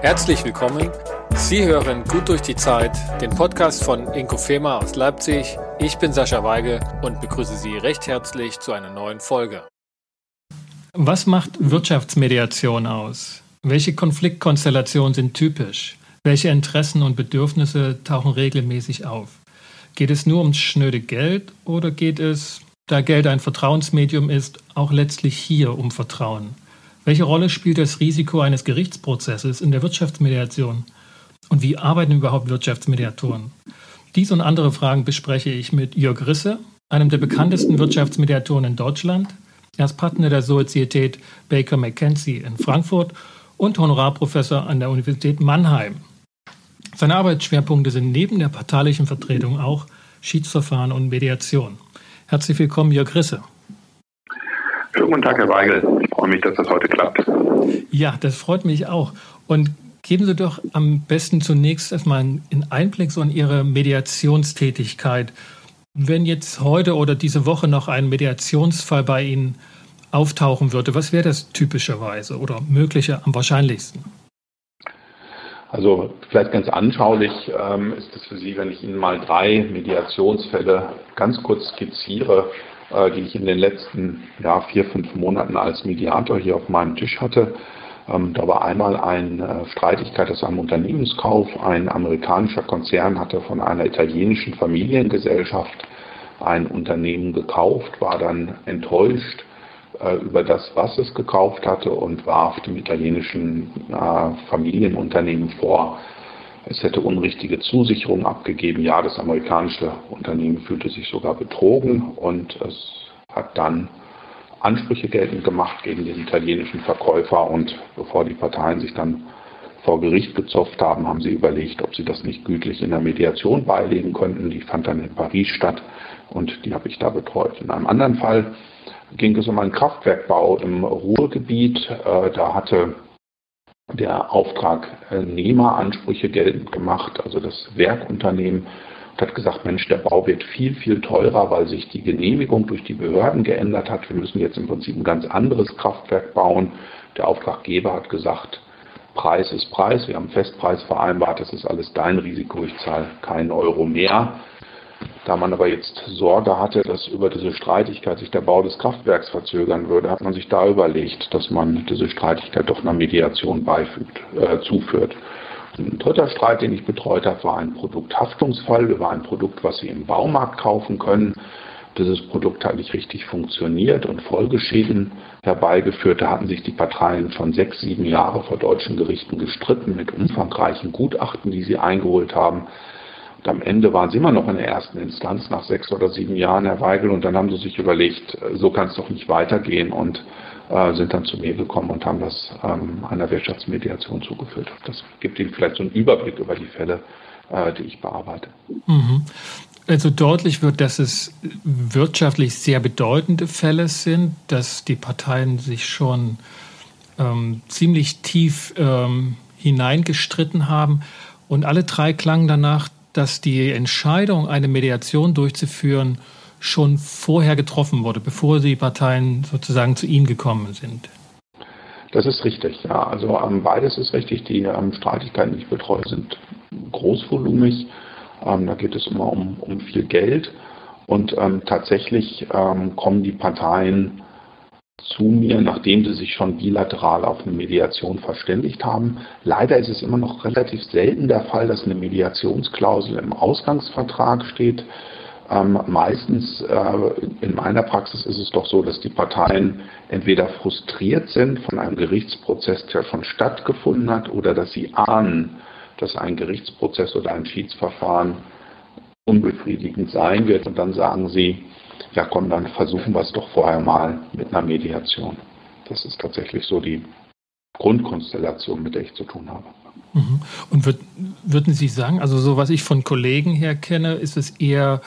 Herzlich willkommen. Sie hören Gut durch die Zeit, den Podcast von Inkofema aus Leipzig. Ich bin Sascha Weige und begrüße Sie recht herzlich zu einer neuen Folge. Was macht Wirtschaftsmediation aus? Welche Konfliktkonstellationen sind typisch? Welche Interessen und Bedürfnisse tauchen regelmäßig auf? Geht es nur ums schnöde Geld oder geht es, da Geld ein Vertrauensmedium ist, auch letztlich hier um Vertrauen? Welche Rolle spielt das Risiko eines Gerichtsprozesses in der Wirtschaftsmediation? Und wie arbeiten überhaupt Wirtschaftsmediatoren? Dies und andere Fragen bespreche ich mit Jörg Risse, einem der bekanntesten Wirtschaftsmediatoren in Deutschland. Er ist Partner der Sozietät Baker McKenzie in Frankfurt und Honorarprofessor an der Universität Mannheim. Seine Arbeitsschwerpunkte sind neben der parteilichen Vertretung auch Schiedsverfahren und Mediation. Herzlich willkommen, Jörg Risse. Guten Tag, Herr Weigel. Ich freue mich, dass das heute klappt. Ja, das freut mich auch. Und geben Sie doch am besten zunächst erstmal einen Einblick so in Ihre Mediationstätigkeit. Wenn jetzt heute oder diese Woche noch ein Mediationsfall bei Ihnen auftauchen würde, was wäre das typischerweise oder mögliche am wahrscheinlichsten? Also vielleicht ganz anschaulich ähm, ist es für Sie, wenn ich Ihnen mal drei Mediationsfälle ganz kurz skizziere, die ich in den letzten ja, vier, fünf Monaten als Mediator hier auf meinem Tisch hatte. Ähm, da war einmal eine äh, Streitigkeit aus einem Unternehmenskauf. Ein amerikanischer Konzern hatte von einer italienischen Familiengesellschaft ein Unternehmen gekauft, war dann enttäuscht äh, über das, was es gekauft hatte und warf dem italienischen äh, Familienunternehmen vor, es hätte unrichtige Zusicherungen abgegeben. Ja, das amerikanische Unternehmen fühlte sich sogar betrogen und es hat dann Ansprüche geltend gemacht gegen den italienischen Verkäufer und bevor die Parteien sich dann vor Gericht gezopft haben, haben sie überlegt, ob sie das nicht gütlich in der Mediation beilegen könnten. Die fand dann in Paris statt und die habe ich da betreut. In einem anderen Fall ging es um einen Kraftwerkbau im Ruhrgebiet. Äh, da hatte der Auftragnehmer Ansprüche geltend gemacht, also das Werkunternehmen, und hat gesagt, Mensch, der Bau wird viel, viel teurer, weil sich die Genehmigung durch die Behörden geändert hat. Wir müssen jetzt im Prinzip ein ganz anderes Kraftwerk bauen. Der Auftraggeber hat gesagt, Preis ist Preis, wir haben Festpreis vereinbart, das ist alles dein Risiko, ich zahle keinen Euro mehr. Da man aber jetzt Sorge hatte, dass über diese Streitigkeit sich der Bau des Kraftwerks verzögern würde, hat man sich da überlegt, dass man diese Streitigkeit doch einer Mediation beifügt, äh, zuführt. Ein dritter Streit, den ich betreut habe, war ein Produkthaftungsfall über ein Produkt, was Sie im Baumarkt kaufen können. Dieses Produkt hat nicht richtig funktioniert und Folgeschäden herbeigeführt. Da hatten sich die Parteien schon sechs, sieben Jahre vor deutschen Gerichten gestritten mit umfangreichen Gutachten, die sie eingeholt haben. Und am Ende waren sie immer noch in der ersten Instanz nach sechs oder sieben Jahren, Herr Weigel, und dann haben sie sich überlegt, so kann es doch nicht weitergehen und äh, sind dann zu mir gekommen und haben das ähm, einer Wirtschaftsmediation zugeführt. Das gibt Ihnen vielleicht so einen Überblick über die Fälle, äh, die ich bearbeite. Mhm. Also deutlich wird, dass es wirtschaftlich sehr bedeutende Fälle sind, dass die Parteien sich schon ähm, ziemlich tief ähm, hineingestritten haben. Und alle drei klangen danach, dass die Entscheidung, eine Mediation durchzuführen, schon vorher getroffen wurde, bevor die Parteien sozusagen zu Ihnen gekommen sind. Das ist richtig, ja. Also ähm, beides ist richtig. Die ähm, Streitigkeiten, die ich betreue, sind großvolumig. Ähm, da geht es immer um, um viel Geld. Und ähm, tatsächlich ähm, kommen die Parteien zu mir, nachdem sie sich schon bilateral auf eine Mediation verständigt haben. Leider ist es immer noch relativ selten der Fall, dass eine Mediationsklausel im Ausgangsvertrag steht. Ähm, meistens äh, in meiner Praxis ist es doch so, dass die Parteien entweder frustriert sind von einem Gerichtsprozess, der schon stattgefunden hat, oder dass sie ahnen, dass ein Gerichtsprozess oder ein Schiedsverfahren unbefriedigend sein wird. Und dann sagen sie, ja komm, dann versuchen wir es doch vorher mal mit einer Mediation. Das ist tatsächlich so die Grundkonstellation, mit der ich zu tun habe. Mhm. Und würd, würden Sie sagen, also so was ich von Kollegen her kenne, ist es eher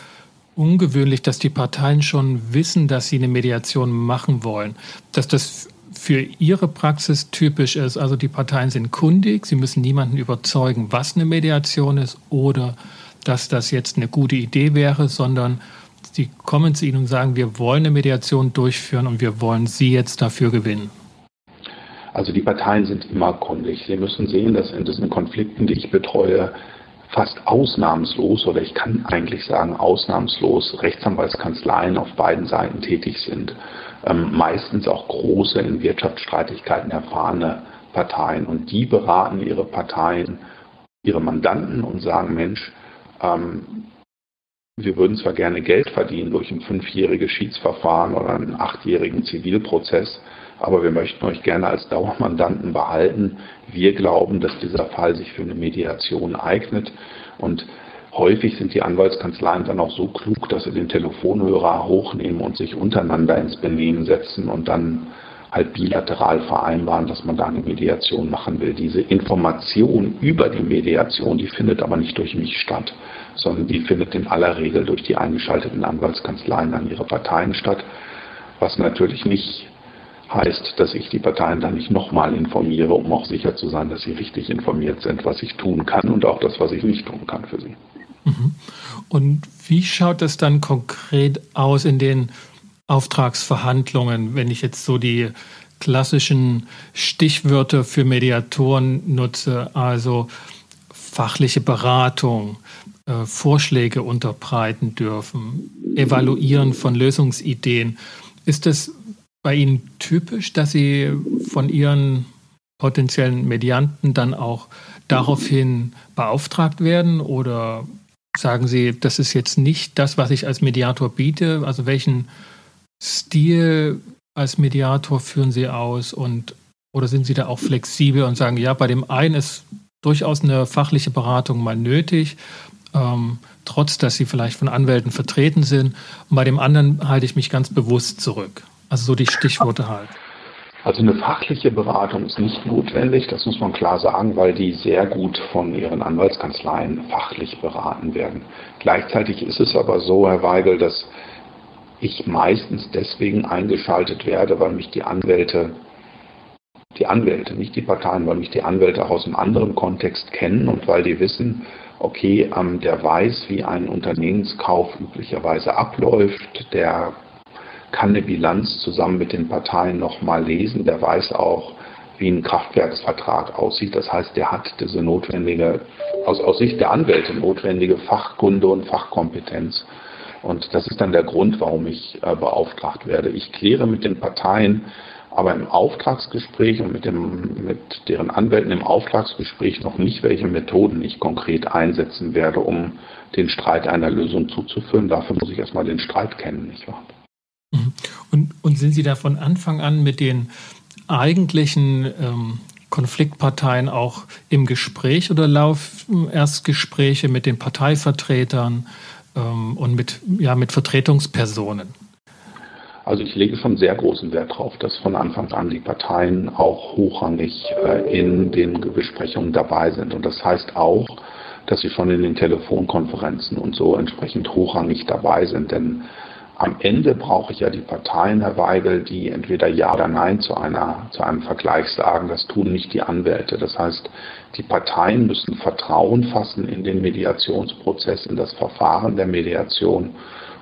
ungewöhnlich, dass die Parteien schon wissen, dass sie eine Mediation machen wollen. Dass das für Ihre Praxis typisch ist. Also die Parteien sind kundig, sie müssen niemanden überzeugen, was eine Mediation ist oder dass das jetzt eine gute Idee wäre, sondern sie kommen zu Ihnen und sagen, wir wollen eine Mediation durchführen und wir wollen Sie jetzt dafür gewinnen. Also die Parteien sind immer kundig. Sie müssen sehen, dass in diesen Konflikten, die ich betreue, fast ausnahmslos oder ich kann eigentlich sagen ausnahmslos Rechtsanwaltskanzleien auf beiden Seiten tätig sind. Ähm, meistens auch große in Wirtschaftsstreitigkeiten erfahrene Parteien. Und die beraten ihre Parteien, ihre Mandanten und sagen, Mensch, ähm, wir würden zwar gerne Geld verdienen durch ein fünfjähriges Schiedsverfahren oder einen achtjährigen Zivilprozess, aber wir möchten euch gerne als Dauermandanten behalten. Wir glauben, dass dieser Fall sich für eine Mediation eignet und häufig sind die Anwaltskanzleien dann auch so klug, dass sie den Telefonhörer hochnehmen und sich untereinander ins Benehmen setzen und dann halt bilateral vereinbaren, dass man da eine Mediation machen will. Diese Information über die Mediation, die findet aber nicht durch mich statt, sondern die findet in aller Regel durch die eingeschalteten Anwaltskanzleien an ihre Parteien statt, was natürlich nicht heißt, dass ich die Parteien dann nicht nochmal informiere, um auch sicher zu sein, dass sie richtig informiert sind, was ich tun kann und auch das, was ich nicht tun kann für sie. Mhm. Und wie schaut das dann konkret aus in den Auftragsverhandlungen, wenn ich jetzt so die klassischen Stichwörter für Mediatoren nutze, also fachliche Beratung, äh, Vorschläge unterbreiten dürfen, Evaluieren von Lösungsideen. Ist das bei Ihnen typisch, dass Sie von Ihren potenziellen Medianten dann auch daraufhin beauftragt werden? Oder sagen Sie, das ist jetzt nicht das, was ich als Mediator biete? Also welchen Stil als Mediator führen Sie aus? Und, oder sind Sie da auch flexibel und sagen, ja, bei dem einen ist durchaus eine fachliche Beratung mal nötig, ähm, trotz dass Sie vielleicht von Anwälten vertreten sind. Und bei dem anderen halte ich mich ganz bewusst zurück. Also so die Stichworte halt. Also eine fachliche Beratung ist nicht notwendig, das muss man klar sagen, weil die sehr gut von ihren Anwaltskanzleien fachlich beraten werden. Gleichzeitig ist es aber so, Herr Weigel, dass ich meistens deswegen eingeschaltet werde, weil mich die Anwälte, die Anwälte, nicht die Parteien, weil mich die Anwälte auch aus einem anderen Kontext kennen und weil die wissen, okay, ähm, der weiß, wie ein Unternehmenskauf üblicherweise abläuft, der kann eine Bilanz zusammen mit den Parteien nochmal lesen. Der weiß auch, wie ein Kraftwerksvertrag aussieht. Das heißt, der hat diese notwendige, aus, aus Sicht der Anwälte notwendige Fachkunde und Fachkompetenz. Und das ist dann der Grund, warum ich äh, beauftragt werde. Ich kläre mit den Parteien aber im Auftragsgespräch und mit, dem, mit deren Anwälten im Auftragsgespräch noch nicht, welche Methoden ich konkret einsetzen werde, um den Streit einer Lösung zuzuführen. Dafür muss ich erstmal den Streit kennen, nicht wahr? Mhm. Und, und sind Sie da von Anfang an mit den eigentlichen ähm, Konfliktparteien auch im Gespräch oder laufen erst Gespräche mit den Parteivertretern ähm, und mit, ja, mit Vertretungspersonen? Also ich lege schon sehr großen Wert darauf, dass von Anfang an die Parteien auch hochrangig äh, in den Besprechungen dabei sind. Und das heißt auch, dass sie schon in den Telefonkonferenzen und so entsprechend hochrangig dabei sind. Denn am Ende brauche ich ja die Parteien, Herr Weigel, die entweder Ja oder Nein zu, einer, zu einem Vergleich sagen. Das tun nicht die Anwälte. Das heißt, die Parteien müssen Vertrauen fassen in den Mediationsprozess, in das Verfahren der Mediation,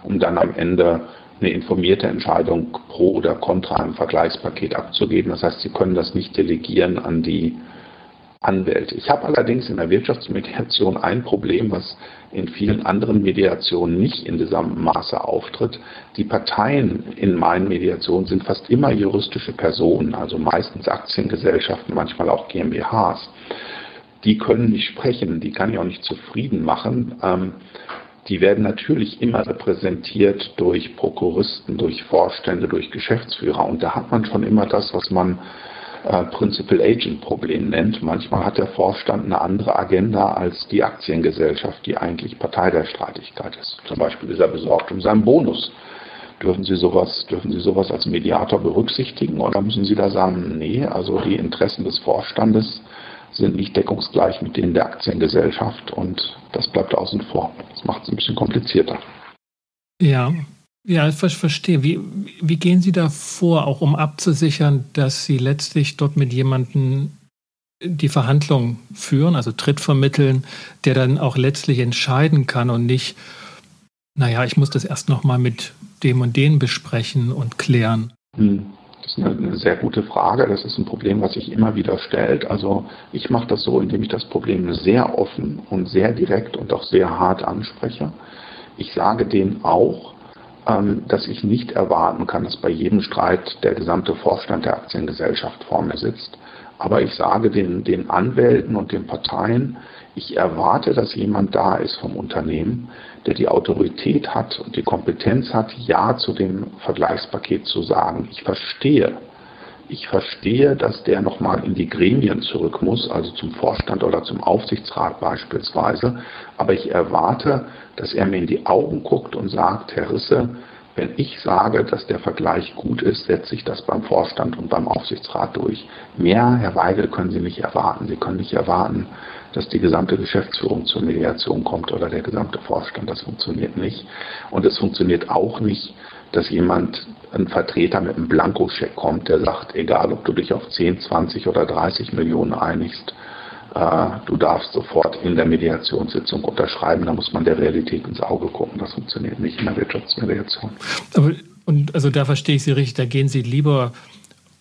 um dann am Ende eine informierte Entscheidung pro oder contra einem Vergleichspaket abzugeben. Das heißt, sie können das nicht delegieren an die Anwälte. Ich habe allerdings in der Wirtschaftsmediation ein Problem, was in vielen anderen Mediationen nicht in diesem Maße auftritt. Die Parteien in meinen Mediationen sind fast immer juristische Personen, also meistens Aktiengesellschaften, manchmal auch GmbHs. Die können nicht sprechen, die kann ich auch nicht zufrieden machen. Ähm, die werden natürlich immer repräsentiert durch Prokuristen, durch Vorstände, durch Geschäftsführer. Und da hat man schon immer das, was man äh, Principal Agent Problem nennt. Manchmal hat der Vorstand eine andere Agenda als die Aktiengesellschaft, die eigentlich Partei der Streitigkeit ist. Zum Beispiel ist er besorgt um seinen Bonus. Dürfen Sie sowas, dürfen Sie sowas als Mediator berücksichtigen oder müssen Sie da sagen, nee, also die Interessen des Vorstandes sind nicht deckungsgleich mit denen der Aktiengesellschaft und das bleibt außen vor. Das macht es ein bisschen komplizierter. Ja, ja, ich verstehe. Wie, wie gehen Sie da vor, auch um abzusichern, dass Sie letztlich dort mit jemandem die Verhandlungen führen, also Tritt vermitteln, der dann auch letztlich entscheiden kann und nicht, naja, ich muss das erst nochmal mit dem und den besprechen und klären. Hm. Das ist eine, sehr gute Frage. Das ist ein Problem, was sich immer wieder stellt. Also ich mache das so, indem ich das Problem sehr offen und sehr direkt und auch sehr hart anspreche. Ich sage denen auch, dass ich nicht erwarten kann, dass bei jedem Streit der gesamte Vorstand der Aktiengesellschaft vor mir sitzt. Aber ich sage den, den Anwälten und den Parteien, ich erwarte, dass jemand da ist vom Unternehmen, der die Autorität hat und die Kompetenz hat, Ja zu dem Vergleichspaket zu sagen. Ich verstehe, ich verstehe, dass der nochmal in die Gremien zurück muss, also zum Vorstand oder zum Aufsichtsrat beispielsweise. Aber ich erwarte, dass er mir in die Augen guckt und sagt, Herr Risse, wenn ich sage, dass der Vergleich gut ist, setze ich das beim Vorstand und beim Aufsichtsrat durch. Mehr, Herr Weigel, können Sie nicht erwarten. Sie können nicht erwarten, dass die gesamte Geschäftsführung zur Mediation kommt oder der gesamte Vorstand. Das funktioniert nicht. Und es funktioniert auch nicht, dass jemand, ein Vertreter mit einem Blankoscheck kommt, der sagt, egal ob du dich auf 10, 20 oder 30 Millionen einigst, äh, du darfst sofort in der Mediationssitzung unterschreiben, da muss man der Realität ins Auge gucken. Das funktioniert nicht in der Wirtschaftsmediation. Aber, und also da verstehe ich Sie richtig, da gehen Sie lieber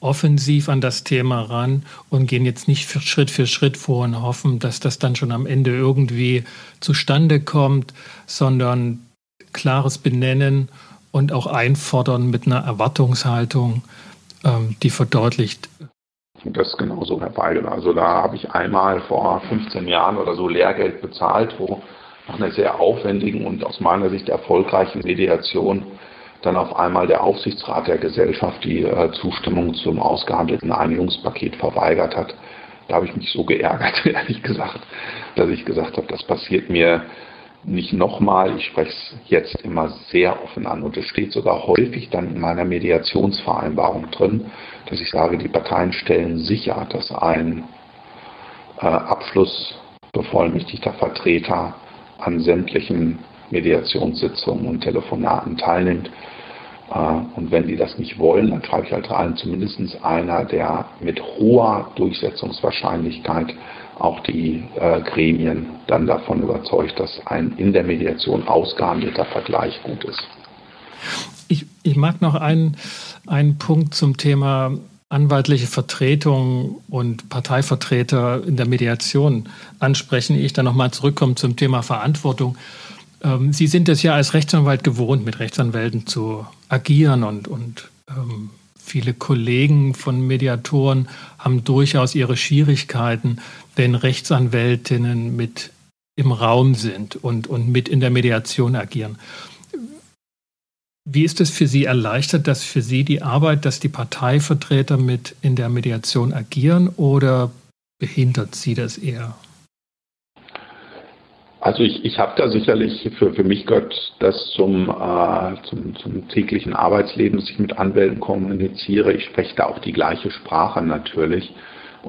offensiv an das Thema ran und gehen jetzt nicht für Schritt für Schritt vor und hoffen, dass das dann schon am Ende irgendwie zustande kommt, sondern klares Benennen und auch einfordern mit einer Erwartungshaltung, ähm, die verdeutlicht. Das ist genauso, Herr Weigel. Also da habe ich einmal vor 15 Jahren oder so Lehrgeld bezahlt, wo nach einer sehr aufwendigen und aus meiner Sicht erfolgreichen Mediation dann auf einmal der Aufsichtsrat der Gesellschaft die äh, Zustimmung zum ausgehandelten Einigungspaket verweigert hat. Da habe ich mich so geärgert, ehrlich gesagt, dass ich gesagt habe, das passiert mir nicht nochmal, ich spreche es jetzt immer sehr offen an und es steht sogar häufig dann in meiner Mediationsvereinbarung drin, dass ich sage, die Parteien stellen sicher, dass ein äh, abschlussbevollmächtigter Vertreter an sämtlichen Mediationssitzungen und Telefonaten teilnimmt. Äh, und wenn die das nicht wollen, dann schreibe ich halt rein, zumindest einer, der mit hoher Durchsetzungswahrscheinlichkeit auch die äh, Gremien dann davon überzeugt, dass ein in der Mediation ausgehandelter Vergleich gut ist. Ich, ich mag noch einen, einen Punkt zum Thema anwaltliche Vertretung und Parteivertreter in der Mediation ansprechen. Ich dann nochmal zurückkomme zum Thema Verantwortung. Ähm, Sie sind es ja als Rechtsanwalt gewohnt, mit Rechtsanwälten zu agieren und, und ähm, viele Kollegen von Mediatoren haben durchaus ihre Schwierigkeiten, wenn Rechtsanwältinnen mit im Raum sind und, und mit in der Mediation agieren. Wie ist es für Sie erleichtert, dass für Sie die Arbeit, dass die Parteivertreter mit in der Mediation agieren oder behindert Sie das eher? Also ich, ich habe da sicherlich, für, für mich gehört das zum, äh, zum, zum täglichen Arbeitsleben, dass ich mit Anwälten kommuniziere. Ich spreche da auch die gleiche Sprache natürlich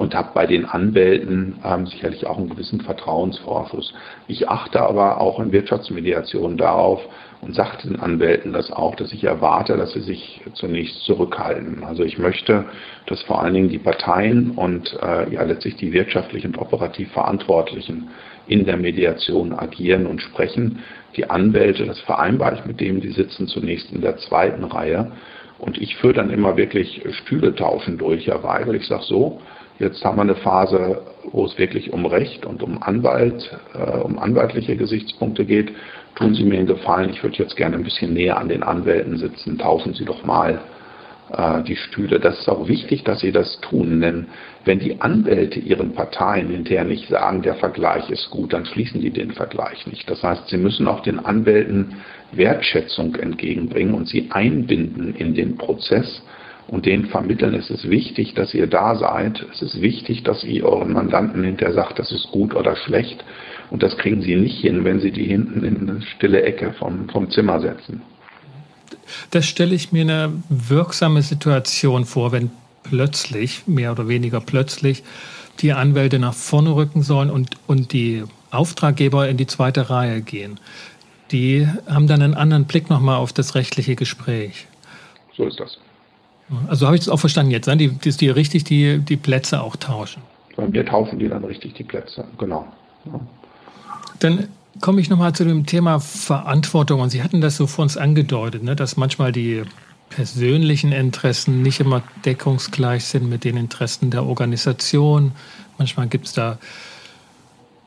und habe bei den Anwälten ähm, sicherlich auch einen gewissen Vertrauensvorschuss. Ich achte aber auch in Wirtschaftsmediation darauf und sage den Anwälten das auch, dass ich erwarte, dass sie sich zunächst zurückhalten. Also ich möchte, dass vor allen Dingen die Parteien und äh, ja letztlich die wirtschaftlich und operativ Verantwortlichen in der Mediation agieren und sprechen. Die Anwälte, das vereinbare ich mit denen, die sitzen zunächst in der zweiten Reihe. Und ich führe dann immer wirklich Stühle tauschen durch, Herr Weigel. Ich sage so, Jetzt haben wir eine Phase, wo es wirklich um Recht und um Anwalt, äh, um anwaltliche Gesichtspunkte geht. Tun Sie mir einen Gefallen, ich würde jetzt gerne ein bisschen näher an den Anwälten sitzen. Tauschen Sie doch mal äh, die Stühle. Das ist auch wichtig, dass Sie das tun, denn wenn die Anwälte ihren Parteien hinterher nicht sagen, der Vergleich ist gut, dann schließen die den Vergleich nicht. Das heißt, Sie müssen auch den Anwälten Wertschätzung entgegenbringen und sie einbinden in den Prozess und denen vermitteln, es ist wichtig, dass ihr da seid. Es ist wichtig, dass ihr euren Mandanten hinterher sagt, das ist gut oder schlecht. Und das kriegen sie nicht hin, wenn sie die hinten in eine stille Ecke vom, vom Zimmer setzen. Das stelle ich mir eine wirksame Situation vor, wenn plötzlich, mehr oder weniger plötzlich, die Anwälte nach vorne rücken sollen und, und die Auftraggeber in die zweite Reihe gehen. Die haben dann einen anderen Blick nochmal auf das rechtliche Gespräch. So ist das. Also habe ich das auch verstanden jetzt, ne? die, dass die richtig die, die Plätze auch tauschen. Bei mir tauschen die dann richtig die Plätze, genau. Ja. Dann komme ich nochmal zu dem Thema Verantwortung. Und Sie hatten das so vor uns angedeutet, ne? dass manchmal die persönlichen Interessen nicht immer deckungsgleich sind mit den Interessen der Organisation. Manchmal gibt es da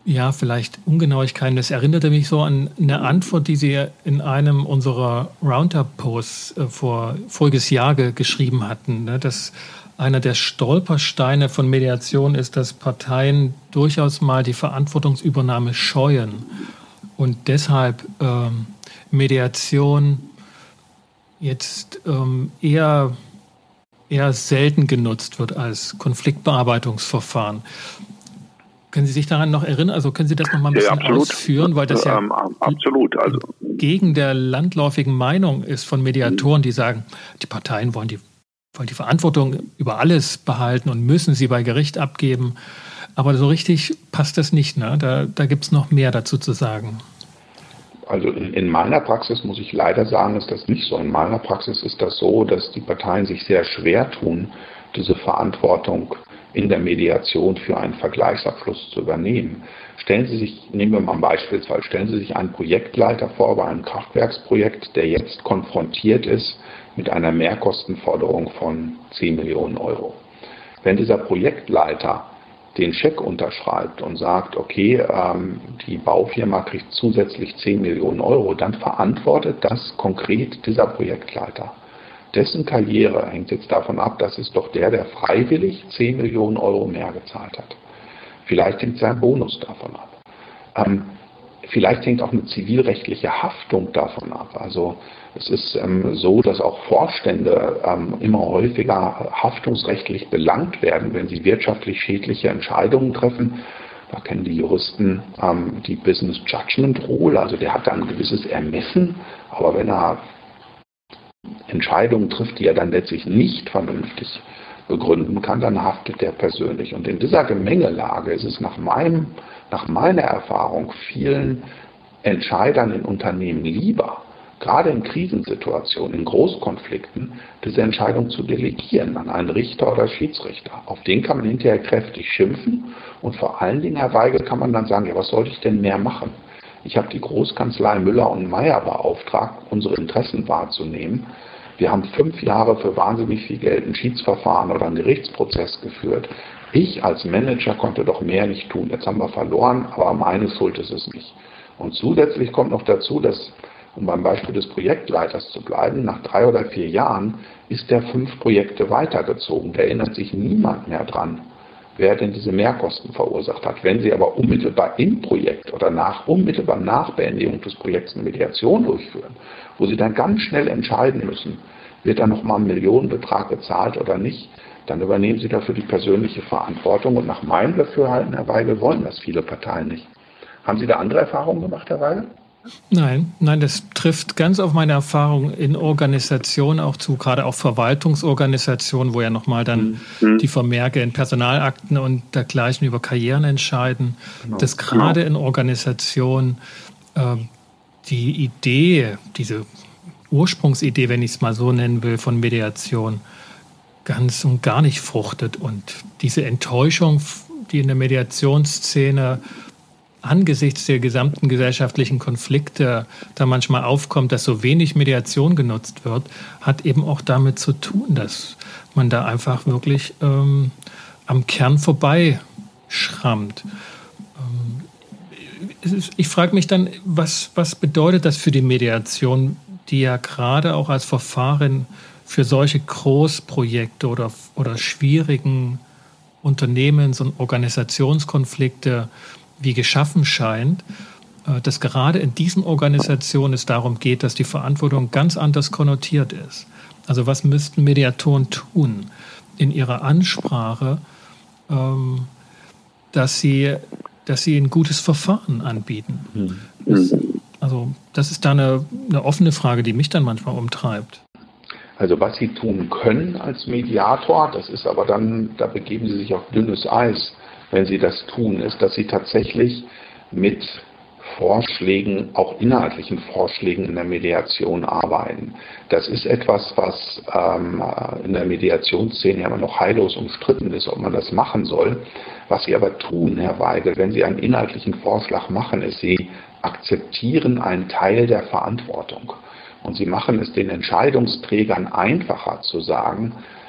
ja vielleicht Ungenauigkeiten. Das erinnerte mich so an eine Antwort, die Sie in einem unserer Roundup-Posts äh, vor voriges Jahr geschrieben hatten, ne? dass einer der Stolpersteine von Mediation ist, dass Parteien durchaus mal die Verantwortungsübernahme scheuen und deshalb ähm, Mediation jetzt ähm, eher, eher selten genutzt wird als Konfliktbearbeitungsverfahren. Können Sie sich daran noch erinnern? Also können Sie das noch mal ein bisschen ja, ausführen, weil das ja ähm, absolut. Also, gegen der landläufigen Meinung ist von Mediatoren, die sagen, die Parteien wollen die, wollen die Verantwortung über alles behalten und müssen sie bei Gericht abgeben. Aber so richtig passt das nicht. Ne? Da, da gibt es noch mehr dazu zu sagen. Also in, in, meiner Praxis muss ich leider sagen, ist das nicht so. In meiner Praxis ist das so, dass die Parteien sich sehr schwer tun, diese Verantwortung in der Mediation für einen Vergleichsabschluss zu übernehmen. Stellen Sie sich, nehmen wir mal ein Beispielsfall, stellen Sie sich einen Projektleiter vor bei einem Kraftwerksprojekt, der jetzt konfrontiert ist mit einer Mehrkostenforderung von 10 Millionen Euro. Wenn dieser Projektleiter den Scheck unterschreibt und sagt, okay, ähm, die Baufirma kriegt zusätzlich 10 Millionen Euro, dann verantwortet das konkret dieser Projektleiter. Dessen Karriere hängt jetzt davon ab, das ist doch der, der freiwillig 10 Millionen Euro mehr gezahlt hat. Vielleicht hängt sein Bonus davon ab. Ähm, vielleicht hängt auch eine zivilrechtliche Haftung davon ab. Also es ist ähm, so, dass auch Vorstände ähm, immer häufiger haftungsrechtlich belangt werden, wenn sie wirtschaftlich schädliche Entscheidungen treffen. Da kennen die Juristen ähm, die Business Judgment Rule, also der hat da ein gewisses Ermessen, aber wenn er Entscheidungen trifft, die er dann letztlich nicht vernünftig begründen kann, dann haftet er persönlich. Und in dieser Gemengelage ist es nach, meinem, nach meiner Erfahrung vielen Entscheidern in Unternehmen lieber, gerade in Krisensituationen, in Großkonflikten, diese Entscheidung zu delegieren an einen Richter oder Schiedsrichter. Auf den kann man hinterher kräftig schimpfen und vor allen Dingen, Herr Weigel, kann man dann sagen, ja, was sollte ich denn mehr machen? Ich habe die Großkanzlei Müller und Meyer beauftragt, unsere Interessen wahrzunehmen. Wir haben fünf Jahre für wahnsinnig viel Geld ein Schiedsverfahren oder einen Gerichtsprozess geführt. Ich als Manager konnte doch mehr nicht tun. Jetzt haben wir verloren, aber meine Schuld ist es nicht. Und zusätzlich kommt noch dazu, dass um beim Beispiel des Projektleiters zu bleiben, nach drei oder vier Jahren ist der fünf Projekte weitergezogen. Da erinnert sich niemand mehr dran, wer denn diese Mehrkosten verursacht hat. Wenn Sie aber unmittelbar im Projekt oder nach, unmittelbar nach Beendigung des Projekts eine Mediation durchführen, wo Sie dann ganz schnell entscheiden müssen, wird da nochmal ein Millionenbetrag gezahlt oder nicht, dann übernehmen Sie dafür die persönliche Verantwortung. Und nach meinem Dafürhalten, Herr Weigel, wollen das viele Parteien nicht. Haben Sie da andere Erfahrungen gemacht, Herr Weigel? Nein, nein, das trifft ganz auf meine Erfahrung in Organisationen auch zu, gerade auch Verwaltungsorganisationen, wo ja nochmal dann mhm. die Vermerke in Personalakten und dergleichen über Karrieren entscheiden, genau. dass gerade genau. in Organisationen äh, die Idee, diese Ursprungsidee, wenn ich es mal so nennen will, von Mediation ganz und gar nicht fruchtet und diese Enttäuschung, die in der Mediationsszene angesichts der gesamten gesellschaftlichen Konflikte da manchmal aufkommt, dass so wenig Mediation genutzt wird, hat eben auch damit zu tun, dass man da einfach wirklich ähm, am Kern vorbei schrammt. Ähm, ich frage mich dann, was, was bedeutet das für die Mediation, die ja gerade auch als Verfahren für solche Großprojekte oder, oder schwierigen Unternehmens- und Organisationskonflikte wie geschaffen scheint, äh, dass gerade in diesen Organisationen es darum geht, dass die Verantwortung ganz anders konnotiert ist. Also was müssten Mediatoren tun in ihrer Ansprache, ähm, dass sie, dass sie ein gutes Verfahren anbieten? Hm. Das, also das ist da eine, eine offene Frage, die mich dann manchmal umtreibt. Also was sie tun können als Mediator, das ist aber dann, da begeben sie sich auf dünnes Eis wenn sie das tun, ist, dass sie tatsächlich mit Vorschlägen, auch inhaltlichen Vorschlägen in der Mediation arbeiten. Das ist etwas, was ähm, in der Mediationsszene immer noch heillos umstritten ist, ob man das machen soll. Was Sie aber tun, Herr Weigel, wenn Sie einen inhaltlichen Vorschlag machen, ist, Sie akzeptieren einen Teil der Verantwortung. Und sie machen es den Entscheidungsträgern einfacher zu sagen, äh,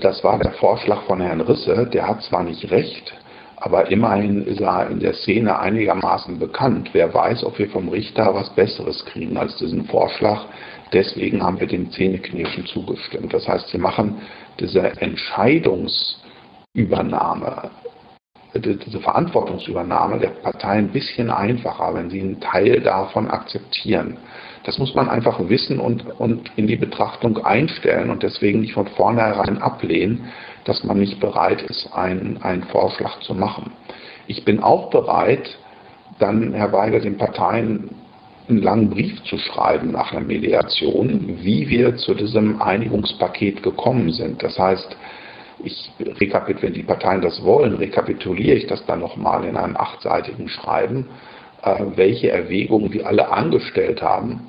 das war der Vorschlag von Herrn Risse, der hat zwar nicht recht, aber immerhin ist er in der Szene einigermaßen bekannt. Wer weiß, ob wir vom Richter was Besseres kriegen als diesen Vorschlag. Deswegen haben wir dem Zähneknirschen zugestimmt. Das heißt, sie machen diese Entscheidungsübernahme, diese Verantwortungsübernahme der Partei ein bisschen einfacher, wenn sie einen Teil davon akzeptieren. Das muss man einfach wissen und, und in die Betrachtung einstellen und deswegen nicht von vornherein ablehnen, dass man nicht bereit ist, einen, einen Vorschlag zu machen. Ich bin auch bereit, dann, Herr Weigel, den Parteien einen langen Brief zu schreiben nach der Mediation, wie wir zu diesem Einigungspaket gekommen sind. Das heißt, ich rekapituliere, wenn die Parteien das wollen, rekapituliere ich das dann nochmal in einem achtseitigen Schreiben, welche Erwägungen wir alle angestellt haben.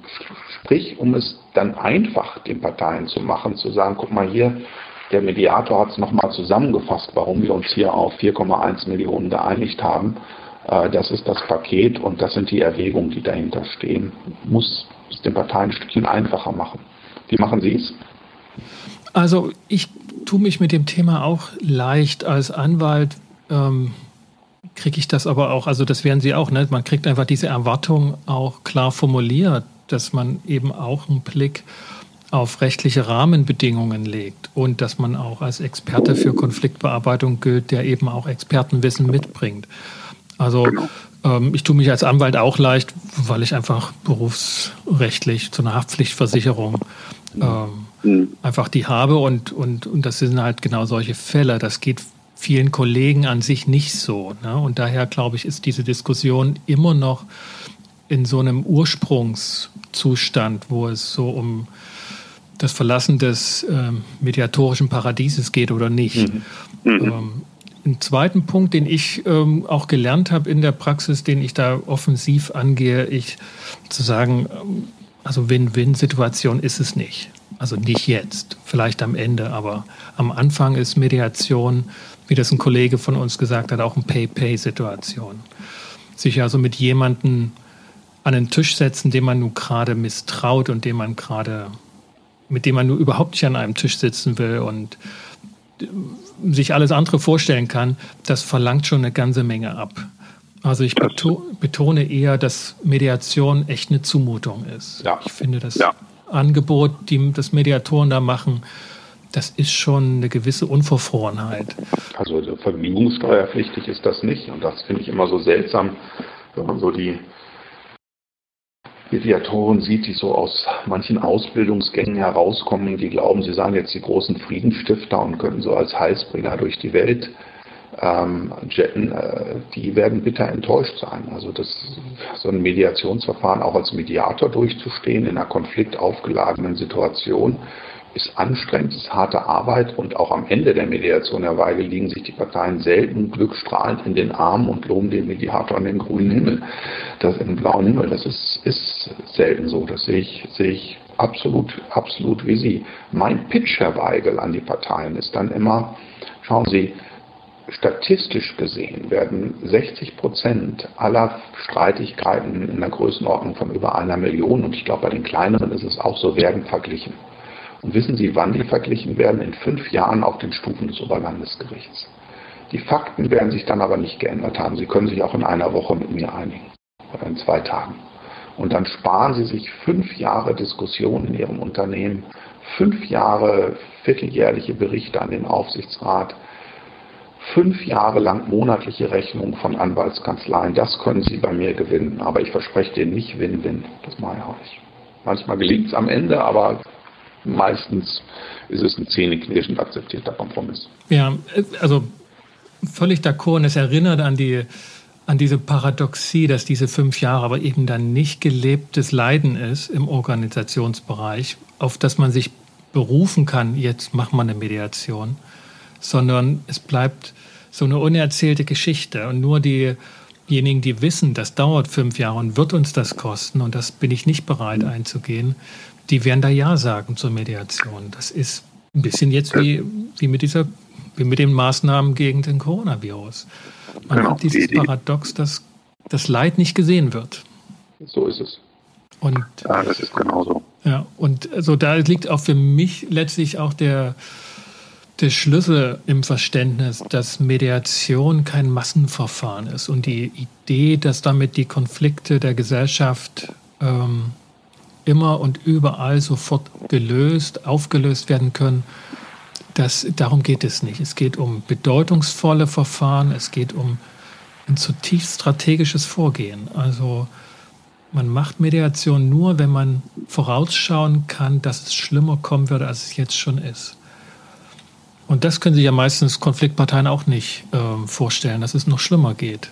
Sprich, um es dann einfach den Parteien zu machen, zu sagen, guck mal hier, der Mediator hat es nochmal zusammengefasst, warum wir uns hier auf 4,1 Millionen geeinigt haben. Äh, das ist das Paket und das sind die Erwägungen, die dahinter stehen. Muss es den Parteien ein Stückchen einfacher machen. Wie machen Sie es? Also ich tue mich mit dem Thema auch leicht als Anwalt. Ähm, kriege ich das aber auch, also das werden Sie auch, ne? man kriegt einfach diese Erwartung auch klar formuliert, dass man eben auch einen Blick auf rechtliche Rahmenbedingungen legt und dass man auch als Experte für Konfliktbearbeitung gilt, der eben auch Expertenwissen mitbringt. Also genau. ähm, ich tue mich als Anwalt auch leicht, weil ich einfach berufsrechtlich zu einer Haftpflichtversicherung ähm, mhm. einfach die habe und, und, und das sind halt genau solche Fälle. Das geht vielen Kollegen an sich nicht so. Ne? Und daher glaube ich, ist diese Diskussion immer noch in so einem Ursprungszustand, wo es so um das Verlassen des ähm, mediatorischen Paradieses geht oder nicht. Mhm. Mhm. Ähm, ein zweiten Punkt, den ich ähm, auch gelernt habe in der Praxis, den ich da offensiv angehe, ich zu sagen, ähm, also Win-Win-Situation ist es nicht. Also nicht jetzt, vielleicht am Ende, aber am Anfang ist Mediation, wie das ein Kollege von uns gesagt hat, auch eine Pay-Pay-Situation. Sich also mit jemandem an den Tisch setzen, dem man nun gerade misstraut und dem man gerade mit dem man nur überhaupt nicht an einem Tisch sitzen will und sich alles andere vorstellen kann, das verlangt schon eine ganze Menge ab. Also ich beto betone eher, dass Mediation echt eine Zumutung ist. Ja. Ich finde das ja. Angebot, die das Mediatoren da machen, das ist schon eine gewisse Unverfrorenheit. Also vergnügungssteuerpflichtig ist das nicht und das finde ich immer so seltsam, wenn man so die Mediatoren sieht, die so aus manchen Ausbildungsgängen herauskommen, die glauben, sie seien jetzt die großen Friedensstifter und können so als Heilsbringer durch die Welt ähm, jetten, äh, die werden bitter enttäuscht sein. Also das, so ein Mediationsverfahren auch als Mediator durchzustehen in einer konfliktaufgeladenen Situation, ist anstrengend, ist harte Arbeit und auch am Ende der Mediation, Herr Weigel, liegen sich die Parteien selten glückstrahlend in den Armen und loben den Mediator an den grünen Himmel, das im blauen Himmel. Das ist, ist selten so. Das sehe ich, sehe ich absolut, absolut wie Sie. Mein Pitch, Herr Weigel, an die Parteien ist dann immer, schauen Sie, statistisch gesehen werden 60 Prozent aller Streitigkeiten in der Größenordnung von über einer Million, und ich glaube bei den kleineren ist es auch so, werden verglichen. Und wissen Sie, wann die verglichen werden? In fünf Jahren auf den Stufen des Oberlandesgerichts. Die Fakten werden sich dann aber nicht geändert haben. Sie können sich auch in einer Woche mit mir einigen oder in zwei Tagen. Und dann sparen Sie sich fünf Jahre Diskussion in Ihrem Unternehmen, fünf Jahre vierteljährliche Berichte an den Aufsichtsrat, fünf Jahre lang monatliche Rechnungen von Anwaltskanzleien. Das können Sie bei mir gewinnen. Aber ich verspreche Ihnen nicht Win-Win. Das mache ich auch nicht. Manchmal gelingt es am Ende, aber meistens ist es ein zähneknirschend akzeptierter Kompromiss. Ja, also völlig d'accord. Und es erinnert an die an diese Paradoxie, dass diese fünf Jahre aber eben dann nicht gelebtes Leiden ist im Organisationsbereich, auf das man sich berufen kann, jetzt macht man eine Mediation, sondern es bleibt so eine unerzählte Geschichte. Und nur diejenigen, die wissen, das dauert fünf Jahre und wird uns das kosten, und das bin ich nicht bereit einzugehen, die werden da Ja sagen zur Mediation. Das ist ein bisschen jetzt wie, wie, mit, dieser, wie mit den Maßnahmen gegen den Coronavirus. Man genau, hat dieses die, Paradox, dass das Leid nicht gesehen wird. So ist es. Und, ja, das ist genauso. Ja, und also da liegt auch für mich letztlich auch der, der Schlüssel im Verständnis, dass Mediation kein Massenverfahren ist und die Idee, dass damit die Konflikte der Gesellschaft ähm, immer und überall sofort gelöst, aufgelöst werden können, das, darum geht es nicht. Es geht um bedeutungsvolle Verfahren, es geht um ein zutiefst strategisches Vorgehen. Also man macht Mediation nur, wenn man vorausschauen kann, dass es schlimmer kommen würde, als es jetzt schon ist. Und das können sich ja meistens Konfliktparteien auch nicht äh, vorstellen, dass es noch schlimmer geht.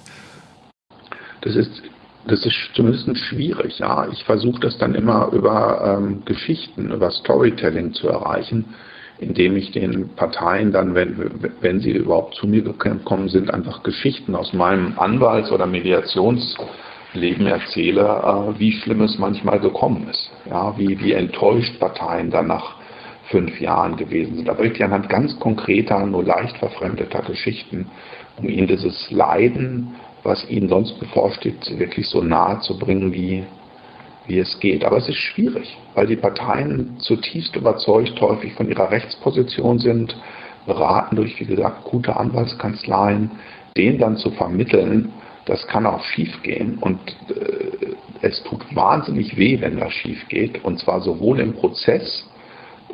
Das ist, das ist zumindest schwierig, ja. Ich versuche das dann immer über ähm, Geschichten, über Storytelling zu erreichen, indem ich den Parteien dann, wenn, wenn sie überhaupt zu mir gekommen sind, einfach Geschichten aus meinem Anwalts- oder Mediationsleben erzähle, äh, wie schlimm es manchmal gekommen ist. Ja, wie, wie enttäuscht Parteien danach fünf Jahren gewesen sind. Da bringt ich anhand ganz konkreter, nur leicht verfremdeter Geschichten, um ihnen dieses Leiden, was ihnen sonst bevorsteht, wirklich so nahe zu bringen, wie, wie es geht. Aber es ist schwierig, weil die Parteien zutiefst überzeugt häufig von ihrer Rechtsposition sind, beraten durch, wie gesagt, gute Anwaltskanzleien, denen dann zu vermitteln, das kann auch schiefgehen und äh, es tut wahnsinnig weh, wenn das schief geht und zwar sowohl im Prozess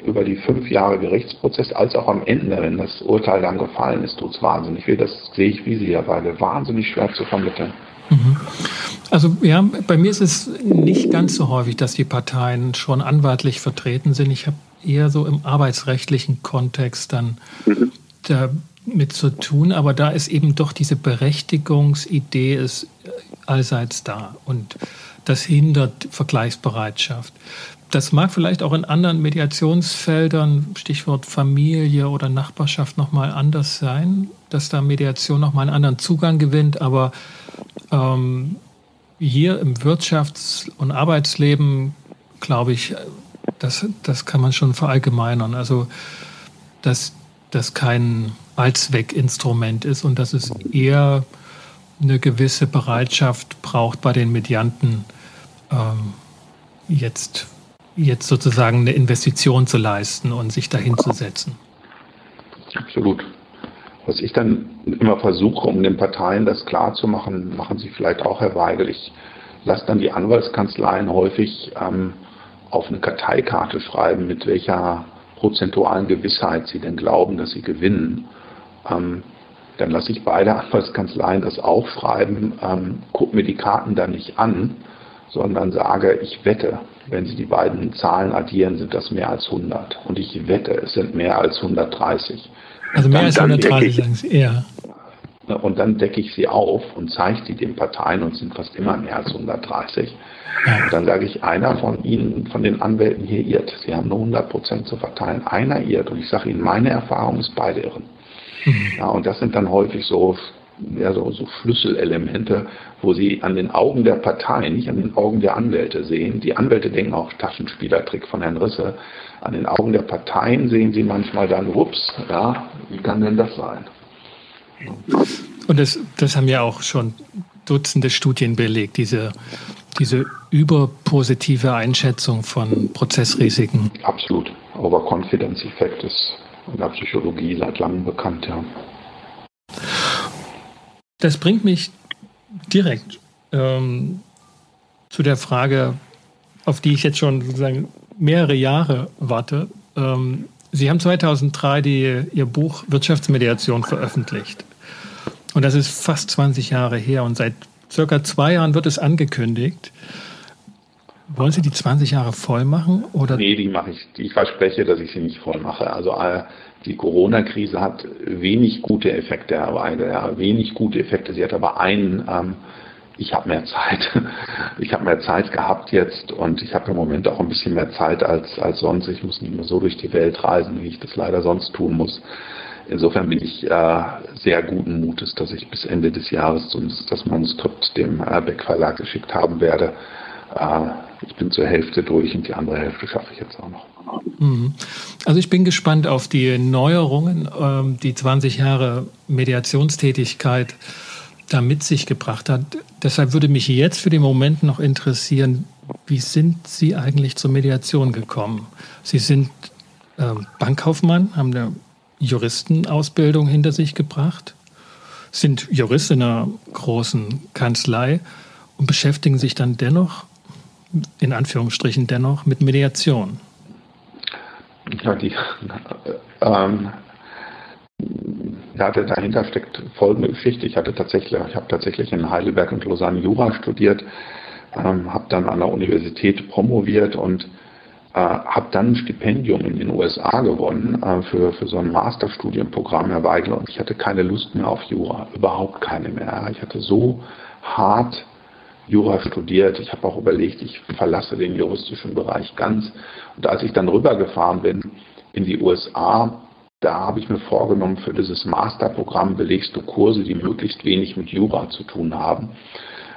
über die fünf Jahre Gerichtsprozess als auch am Ende, wenn das Urteil dann gefallen ist, tut es wahnsinnig weh. Das sehe ich wie Sie ja beide wahnsinnig schwer zu vermitteln. Mhm. Also ja, bei mir ist es nicht ganz so häufig, dass die Parteien schon anwaltlich vertreten sind. Ich habe eher so im arbeitsrechtlichen Kontext dann mhm. damit zu tun, aber da ist eben doch diese Berechtigungsidee ist allseits da und das hindert Vergleichsbereitschaft. Das mag vielleicht auch in anderen Mediationsfeldern, Stichwort Familie oder Nachbarschaft, nochmal anders sein, dass da Mediation nochmal einen anderen Zugang gewinnt. Aber ähm, hier im Wirtschafts- und Arbeitsleben, glaube ich, das, das kann man schon verallgemeinern. Also, dass das kein Allzweckinstrument ist und dass es eher eine gewisse Bereitschaft braucht bei den Medianten, ähm, jetzt jetzt sozusagen eine Investition zu leisten und sich dahin zu setzen. Absolut. Was ich dann immer versuche, um den Parteien das klarzumachen, machen Sie vielleicht auch, Herr Weigel, ich lasse dann die Anwaltskanzleien häufig ähm, auf eine Karteikarte schreiben, mit welcher prozentualen Gewissheit sie denn glauben, dass sie gewinnen. Ähm, dann lasse ich beide Anwaltskanzleien das aufschreiben, ähm, gucke mir die Karten dann nicht an, sondern sage, ich wette, wenn Sie die beiden Zahlen addieren, sind das mehr als 100. Und ich wette, es sind mehr als 130. Also mehr dann, als 130, sagen Sie, ja. Und dann decke ich sie auf und zeige sie den Parteien und sind fast immer mehr als 130. Ja. Und dann sage ich, einer von Ihnen, von den Anwälten hier irrt. Sie haben nur 100 Prozent zu verteilen. Einer irrt. Und ich sage Ihnen, meine Erfahrung ist beide irren. Mhm. Ja, und das sind dann häufig so ja, so, so Schlüsselelemente, wo sie an den Augen der Partei, nicht an den Augen der Anwälte sehen. Die Anwälte denken auch Taschenspielertrick von Herrn Risse. An den Augen der Parteien sehen sie manchmal dann, ups, ja, wie kann denn das sein? Und das, das haben ja auch schon Dutzende Studien belegt, diese, diese überpositive Einschätzung von Prozessrisiken. Absolut. Overconfidence-Effekt ist in der Psychologie seit langem bekannt, ja. Das bringt mich direkt ähm, zu der Frage, auf die ich jetzt schon sozusagen mehrere Jahre warte. Ähm, Sie haben 2003 die, Ihr Buch Wirtschaftsmediation veröffentlicht. Und das ist fast 20 Jahre her und seit circa zwei Jahren wird es angekündigt. Wollen Sie die 20 Jahre voll machen? Oder? Nee, die mache ich. Ich verspreche, dass ich sie nicht voll mache. Also äh, die Corona-Krise hat wenig gute Effekte, Weide, ja, wenig gute Effekte. Sie hat aber einen, ähm, ich habe mehr Zeit. Ich habe mehr Zeit gehabt jetzt und ich habe im Moment auch ein bisschen mehr Zeit als, als sonst. Ich muss nicht mehr so durch die Welt reisen, wie ich das leider sonst tun muss. Insofern bin ich äh, sehr guten Mutes, dass ich bis Ende des Jahres das Manuskript dem Beck Verlag geschickt haben werde. Äh, ich bin zur Hälfte durch und die andere Hälfte schaffe ich jetzt auch noch. Mhm. Also ich bin gespannt auf die Neuerungen, ähm, die 20 Jahre Mediationstätigkeit da mit sich gebracht hat. Deshalb würde mich jetzt für den Moment noch interessieren, wie sind Sie eigentlich zur Mediation gekommen? Sie sind äh, Bankkaufmann, haben eine Juristenausbildung hinter sich gebracht, sind Jurist in einer großen Kanzlei und beschäftigen sich dann dennoch, in Anführungsstrichen dennoch, mit Mediation. Ja, die, ähm, ja, dahinter steckt folgende Geschichte. Ich hatte tatsächlich, ich habe tatsächlich in Heidelberg und Lausanne Jura studiert, ähm, habe dann an der Universität promoviert und äh, habe dann ein Stipendium in den USA gewonnen äh, für, für so ein Masterstudienprogramm, Herr Weigel, und ich hatte keine Lust mehr auf Jura, überhaupt keine mehr. Ich hatte so hart Jura studiert. Ich habe auch überlegt, ich verlasse den juristischen Bereich ganz. Und als ich dann rübergefahren bin in die USA, da habe ich mir vorgenommen, für dieses Masterprogramm belegst du Kurse, die möglichst wenig mit Jura zu tun haben.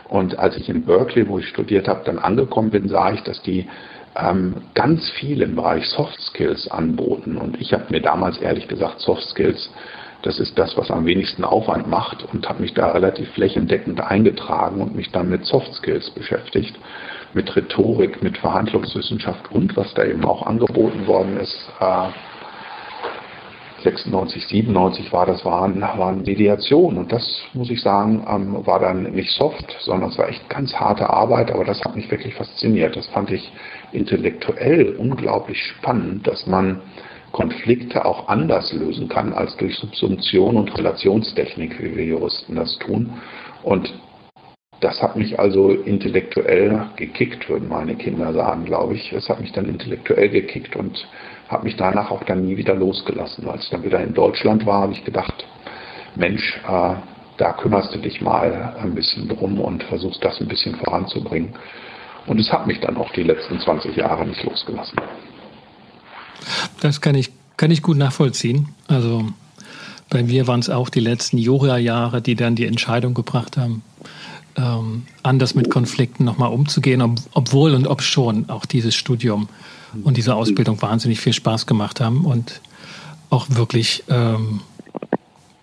Und als ich in Berkeley, wo ich studiert habe, dann angekommen bin, sah ich, dass die ähm, ganz viel im Bereich Soft Skills anboten. Und ich habe mir damals ehrlich gesagt Soft Skills, das ist das, was am wenigsten Aufwand macht und habe mich da relativ flächendeckend eingetragen und mich dann mit Soft Skills beschäftigt, mit Rhetorik, mit Verhandlungswissenschaft und was da eben auch angeboten worden ist. Äh, 96, 97 war das, waren, waren Mediation. Und das, muss ich sagen, ähm, war dann nicht soft, sondern es war echt ganz harte Arbeit, aber das hat mich wirklich fasziniert. Das fand ich intellektuell unglaublich spannend, dass man Konflikte auch anders lösen kann als durch Subsumption und Relationstechnik, wie wir Juristen das tun. Und das hat mich also intellektuell gekickt, würden meine Kinder sagen, glaube ich. Es hat mich dann intellektuell gekickt und habe mich danach auch dann nie wieder losgelassen. Als ich dann wieder in Deutschland war, habe ich gedacht, Mensch, äh, da kümmerst du dich mal ein bisschen drum und versuchst das ein bisschen voranzubringen. Und es hat mich dann auch die letzten 20 Jahre nicht losgelassen. Das kann ich, kann ich gut nachvollziehen. Also bei mir waren es auch die letzten Jura-Jahre, die dann die Entscheidung gebracht haben, ähm, anders mit Konflikten nochmal umzugehen, ob, obwohl und ob schon auch dieses Studium und diese Ausbildung wahnsinnig viel Spaß gemacht haben und auch wirklich ähm,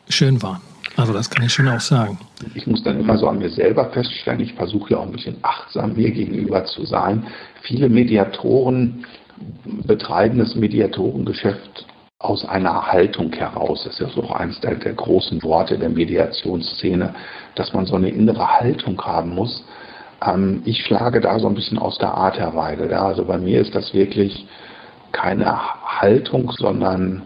schön waren. Also das kann ich schon auch sagen. Ich muss dann immer so an mir selber feststellen, ich versuche ja auch ein bisschen achtsam mir gegenüber zu sein. Viele Mediatoren betreiben das Mediatorengeschäft aus einer Haltung heraus. Das ist ja auch eines der, der großen Worte der Mediationsszene, dass man so eine innere Haltung haben muss. Ähm, ich schlage da so ein bisschen aus der Art herein. Ja, also bei mir ist das wirklich keine Haltung, sondern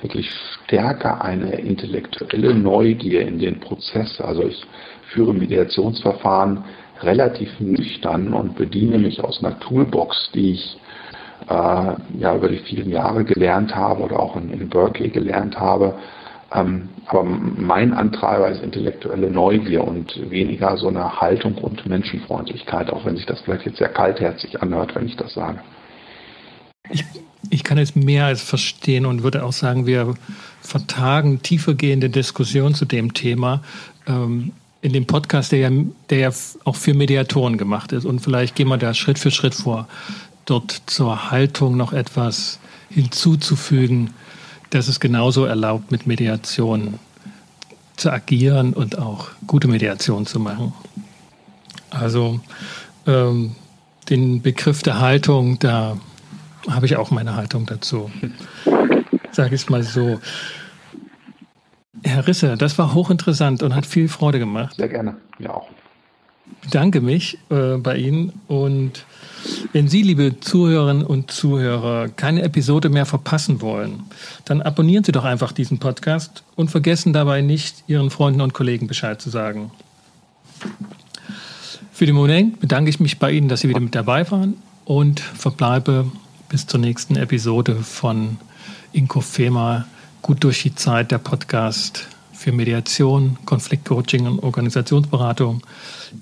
wirklich stärker eine intellektuelle Neugier in den Prozess. Also ich führe Mediationsverfahren relativ nüchtern und bediene mich aus einer Toolbox, die ich äh, ja über die vielen Jahre gelernt habe oder auch in, in Berkeley gelernt habe. Ähm, aber mein Antreiber ist intellektuelle Neugier und weniger so eine Haltung und Menschenfreundlichkeit, auch wenn sich das vielleicht jetzt sehr kaltherzig anhört, wenn ich das sage. Ich, ich kann es mehr als verstehen und würde auch sagen, wir vertagen tiefergehende Diskussionen zu dem Thema. Ähm, in dem Podcast, der ja, der ja auch für Mediatoren gemacht ist. Und vielleicht gehen wir da Schritt für Schritt vor, dort zur Haltung noch etwas hinzuzufügen, dass es genauso erlaubt, mit Mediation zu agieren und auch gute Mediation zu machen. Also ähm, den Begriff der Haltung, da habe ich auch meine Haltung dazu. Sage ich es mal so. Herr Risse, das war hochinteressant und hat viel Freude gemacht. Sehr gerne, ja auch. Ich bedanke mich äh, bei Ihnen und wenn Sie, liebe Zuhörerinnen und Zuhörer, keine Episode mehr verpassen wollen, dann abonnieren Sie doch einfach diesen Podcast und vergessen dabei nicht, Ihren Freunden und Kollegen Bescheid zu sagen. Für den Moment bedanke ich mich bei Ihnen, dass Sie wieder mit dabei waren und verbleibe bis zur nächsten Episode von Inkofema Gut durch die Zeit, der Podcast für Mediation, Konfliktcoaching und Organisationsberatung.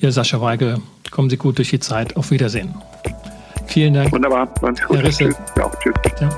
Ihr Sascha Weigel, kommen Sie gut durch die Zeit. Auf Wiedersehen. Vielen Dank. Wunderbar. Herr Risse. Ja, tschüss. Ja.